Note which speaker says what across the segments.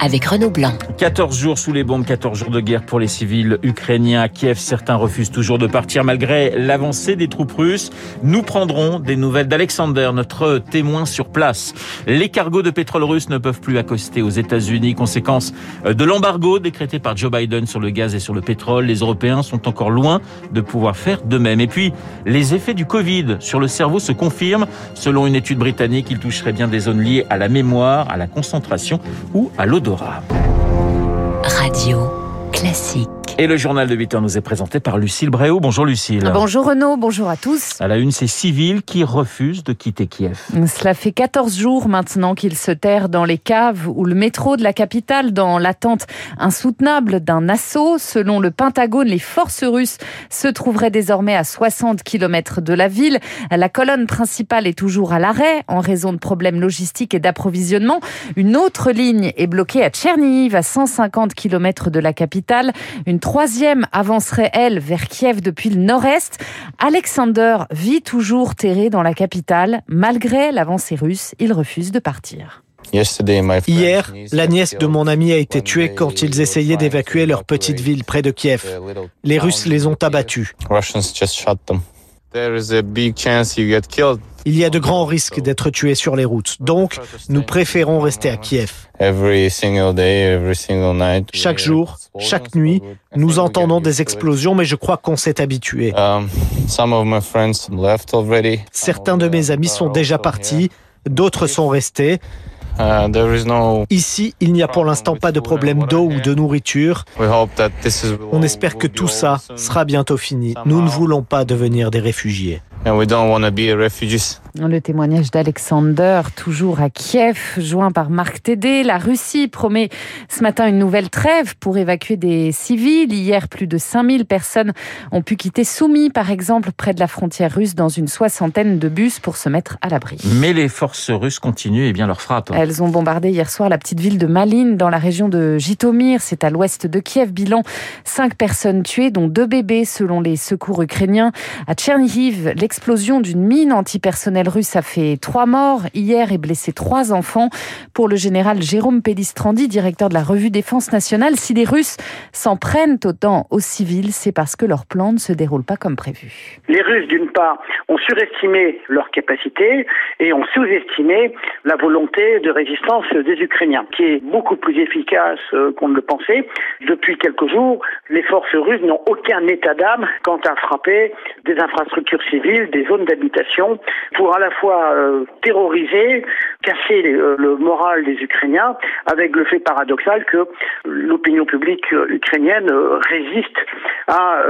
Speaker 1: avec Renaud Blanc.
Speaker 2: 14 jours sous les bombes, 14 jours de guerre pour les civils ukrainiens à Kiev. Certains refusent toujours de partir malgré l'avancée des troupes russes. Nous prendrons des nouvelles d'Alexander, notre témoin sur place. Les cargos de pétrole russe ne peuvent plus accoster aux États-Unis. Conséquence de l'embargo décrété par Joe Biden sur le gaz et sur le pétrole. Les Européens sont encore loin de pouvoir faire de même. Et puis, les effets du Covid sur le cerveau se confirment. Selon une étude britannique, il toucherait bien des zones liées à la mémoire, à la concentration ou à l'odorat.
Speaker 1: Radio classique.
Speaker 2: Et le journal de 8 heures nous est présenté par Lucille Bréau. Bonjour Lucille.
Speaker 3: Bonjour Renaud, bonjour à tous.
Speaker 2: À la une, ces civils qui refusent de quitter Kiev.
Speaker 3: Cela fait 14 jours maintenant qu'ils se terrent dans les caves ou le métro de la capitale dans l'attente insoutenable d'un assaut. Selon le Pentagone, les forces russes se trouveraient désormais à 60 km de la ville. La colonne principale est toujours à l'arrêt en raison de problèmes logistiques et d'approvisionnement. Une autre ligne est bloquée à Tchernihiv, à 150 km de la capitale. Une troisième avancerait, elle, vers Kiev depuis le nord-est. Alexander vit toujours terré dans la capitale. Malgré l'avancée russe, il refuse de partir.
Speaker 4: Hier, la nièce de mon ami a été tuée quand ils essayaient d'évacuer leur petite ville près de Kiev. Les Russes les ont abattus. Il y a de grands risques d'être tué sur les routes. Donc, nous préférons rester à Kiev. Chaque jour, chaque nuit, nous entendons des explosions, mais je crois qu'on s'est habitué. Certains de mes amis sont déjà partis, d'autres sont restés. Ici, il n'y a pour l'instant pas de problème d'eau ou de nourriture. On espère que tout ça sera bientôt fini. Nous ne voulons pas devenir des réfugiés.
Speaker 3: Le témoignage d'Alexander, toujours à Kiev, joint par Marc Tédé. La Russie promet ce matin une nouvelle trêve pour évacuer des civils. Hier, plus de 5000 personnes ont pu quitter Soumy, par exemple, près de la frontière russe, dans une soixantaine de bus pour se mettre à l'abri.
Speaker 2: Mais les forces russes continuent et bien leur frappe.
Speaker 3: Elles ont bombardé hier soir la petite ville de Malin, dans la région de Jitomir. C'est à l'ouest de Kiev. Bilan, cinq personnes tuées, dont deux bébés, selon les secours ukrainiens. À Tchernihiv, l'explosion d'une mine antipersonnelle russe a fait trois morts hier et blessé trois enfants. Pour le général Jérôme Pellistrandi, directeur de la revue Défense nationale, si les Russes s'en prennent autant aux civils, c'est parce que leur plan ne se déroule pas comme prévu.
Speaker 5: Les Russes, d'une part, ont surestimé leurs capacités et ont sous-estimé la volonté de résistance des Ukrainiens, qui est beaucoup plus efficace euh, qu'on ne le pensait. Depuis quelques jours, les forces russes n'ont aucun état d'âme quant à frapper des infrastructures civiles, des zones d'habitation, pour à la fois euh, terroriser, casser euh, le moral des Ukrainiens, avec le fait paradoxal que l'opinion publique ukrainienne résiste à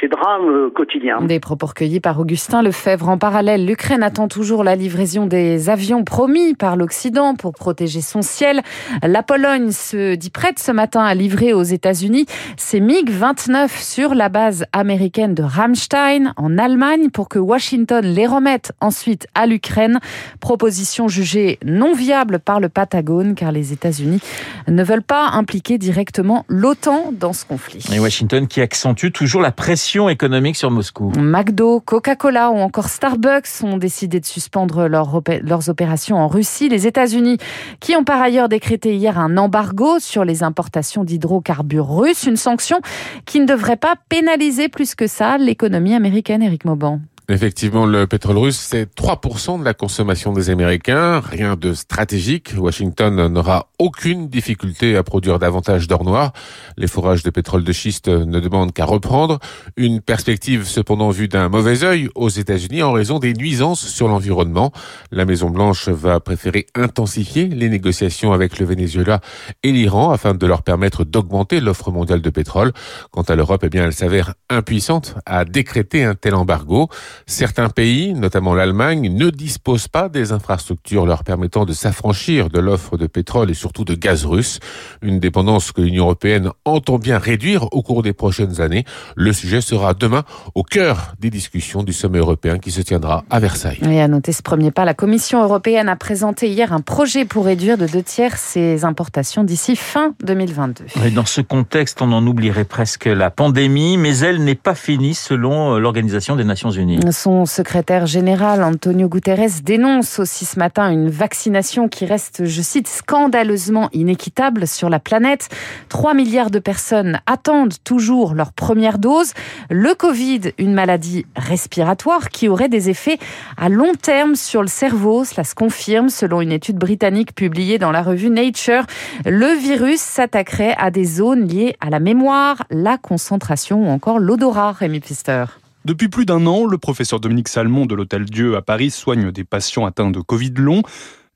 Speaker 5: ces drames quotidiens.
Speaker 3: Des propos recueillis par Augustin Lefebvre. En parallèle, l'Ukraine attend toujours la livraison des avions promis par l'Occident pour protéger son ciel. La Pologne se dit prête ce matin à livrer aux États-Unis ses MiG-29 sur la base américaine de Ramstein en Allemagne pour que Washington les remette ensuite à l'Ukraine. Proposition jugée non viable par le Patagone car les États-Unis ne veulent pas impliquer directement l'OTAN dans ce conflit.
Speaker 2: Et Washington qui accentue toujours la pression économique sur Moscou.
Speaker 3: McDo, Coca-Cola ou encore Starbucks ont décidé de suspendre leur leurs opérations en Russie. Les États-Unis qui ont par ailleurs décrété hier un embargo sur les importations d'hydrocarbures russes, une sanction qui ne devrait pas pénaliser plus que ça l'économie américaine, Eric Mauban.
Speaker 6: Effectivement, le pétrole russe, c'est 3% de la consommation des Américains. Rien de stratégique. Washington n'aura aucune difficulté à produire davantage d'or noir. Les forages de pétrole de schiste ne demandent qu'à reprendre. Une perspective cependant vue d'un mauvais œil aux États-Unis en raison des nuisances sur l'environnement. La Maison-Blanche va préférer intensifier les négociations avec le Venezuela et l'Iran afin de leur permettre d'augmenter l'offre mondiale de pétrole. Quant à l'Europe, eh bien, elle s'avère impuissante à décréter un tel embargo. Certains pays, notamment l'Allemagne, ne disposent pas des infrastructures leur permettant de s'affranchir de l'offre de pétrole et surtout de gaz russe, une dépendance que l'Union européenne entend bien réduire au cours des prochaines années. Le sujet sera demain au cœur des discussions du sommet européen qui se tiendra à Versailles.
Speaker 3: Et à noter ce premier pas, la Commission européenne a présenté hier un projet pour réduire de deux tiers ses importations d'ici fin 2022.
Speaker 2: Et dans ce contexte, on en oublierait presque la pandémie, mais elle n'est pas finie selon euh, l'Organisation des Nations Unies.
Speaker 3: Son secrétaire général, Antonio Guterres, dénonce aussi ce matin une vaccination qui reste, je cite, scandaleusement inéquitable sur la planète. 3 milliards de personnes attendent toujours leur première dose. Le Covid, une maladie respiratoire qui aurait des effets à long terme sur le cerveau. Cela se confirme selon une étude britannique publiée dans la revue Nature. Le virus s'attaquerait à des zones liées à la mémoire, la concentration ou encore l'odorat, Rémi Pfister.
Speaker 7: Depuis plus d'un an, le professeur Dominique Salmon de l'Hôtel Dieu à Paris soigne des patients atteints de Covid long.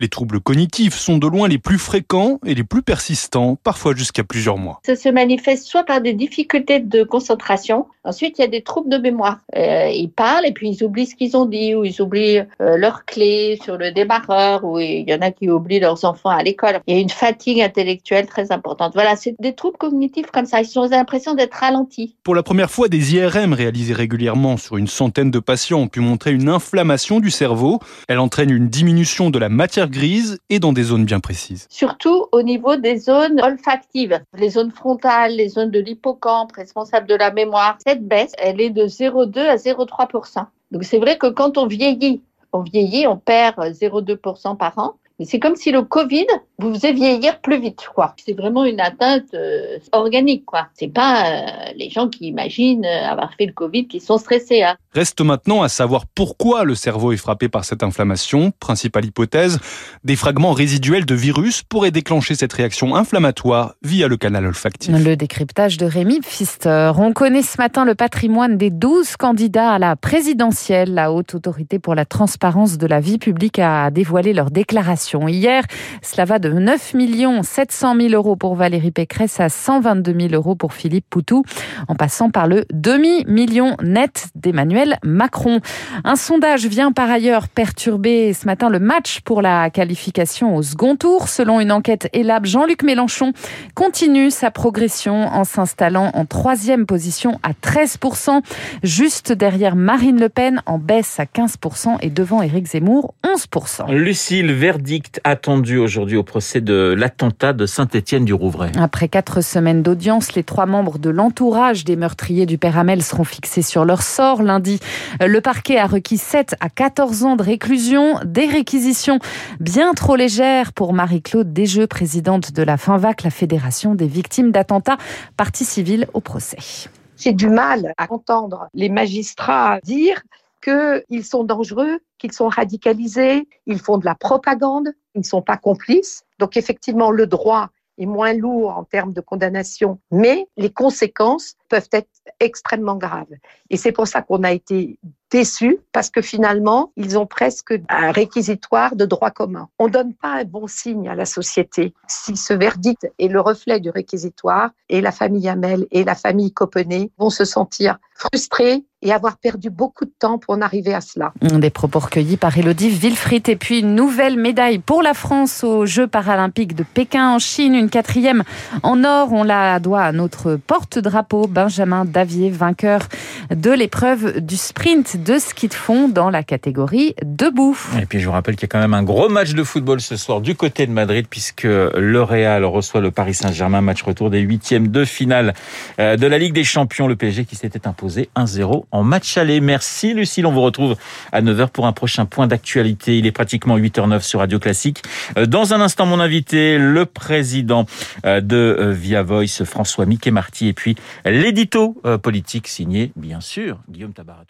Speaker 7: Les troubles cognitifs sont de loin les plus fréquents et les plus persistants, parfois jusqu'à plusieurs mois.
Speaker 8: Ça se manifeste soit par des difficultés de concentration, ensuite il y a des troubles de mémoire. Euh, ils parlent et puis ils oublient ce qu'ils ont dit, ou ils oublient euh, leurs clés sur le démarreur, ou il y en a qui oublient leurs enfants à l'école. Il y a une fatigue intellectuelle très importante. Voilà, c'est des troubles cognitifs comme ça. Ils ont l'impression d'être ralentis.
Speaker 7: Pour la première fois, des IRM réalisés régulièrement sur une centaine de patients ont pu montrer une inflammation du cerveau. Elle entraîne une diminution de la matière grise et dans des zones bien précises.
Speaker 8: Surtout au niveau des zones olfactives, les zones frontales, les zones de l'hippocampe, responsables de la mémoire. Cette baisse, elle est de 0,2 à 0,3% Donc c'est vrai que quand on vieillit, on vieillit, on perd 0,2% par an. Mais c'est comme si le Covid vous faisait vieillir plus vite, quoi. C'est vraiment une atteinte euh, organique, quoi. C'est pas euh, les gens qui imaginent euh, avoir fait le Covid qui sont stressés. Hein.
Speaker 7: Reste maintenant à savoir pourquoi le cerveau est frappé par cette inflammation. Principale hypothèse, des fragments résiduels de virus pourraient déclencher cette réaction inflammatoire via le canal olfactif.
Speaker 3: Le décryptage de Rémi Pfister. On connaît ce matin le patrimoine des 12 candidats à la présidentielle. La haute autorité pour la transparence de la vie publique a dévoilé leur déclaration hier. Cela va de 9 700 000 euros pour Valérie Pécresse à 122 000 euros pour Philippe Poutou, en passant par le demi-million net d'Emmanuel Macron. Un sondage vient par ailleurs perturber ce matin le match pour la qualification au second tour. Selon une enquête Elab, Jean-Luc Mélenchon continue sa progression en s'installant en troisième position à 13%, juste derrière Marine Le Pen en baisse à 15% et devant Éric Zemmour 11%.
Speaker 2: Lucille, verdict attendu aujourd'hui au procès c'est de l'attentat de Saint-Étienne du Rouvray.
Speaker 3: Après quatre semaines d'audience, les trois membres de l'entourage des meurtriers du Père Hamel seront fixés sur leur sort. Lundi, le parquet a requis 7 à 14 ans de réclusion, des réquisitions bien trop légères pour Marie-Claude Desjeux, présidente de la FINVAC, la Fédération des victimes d'attentats, partie civile au procès.
Speaker 9: J'ai du mal à entendre les magistrats dire qu'ils sont dangereux, qu'ils sont radicalisés, ils font de la propagande, ils ne sont pas complices. Donc effectivement, le droit est moins lourd en termes de condamnation, mais les conséquences peuvent être extrêmement graves. Et c'est pour ça qu'on a été déçus, parce que finalement, ils ont presque un réquisitoire de droit commun. On ne donne pas un bon signe à la société si ce verdict est le reflet du réquisitoire et la famille Hamel et la famille Copenet vont se sentir frustrés et avoir perdu beaucoup de temps pour en arriver à cela.
Speaker 3: Des propos recueillis par Elodie Wilfried et puis une nouvelle médaille pour la France aux Jeux paralympiques de Pékin en Chine, une quatrième en or. On la doit à notre porte-drapeau Benjamin Davier, vainqueur de l'épreuve du sprint de ski de fond dans la catégorie debout.
Speaker 2: Et puis je vous rappelle qu'il y a quand même un gros match de football ce soir du côté de Madrid puisque le Real reçoit le Paris Saint-Germain, match retour des huitièmes de finale euh, de la Ligue des Champions, le PSG qui s'était imposé 1-0 en match aller. Merci Lucille, on vous retrouve à 9h pour un prochain point d'actualité. Il est pratiquement 8h09 sur Radio Classique. Euh, dans un instant, mon invité, le président euh, de Via Voice, François Mickey Marty, et puis l'édito politique signé, bien sûr, Guillaume Tabarat.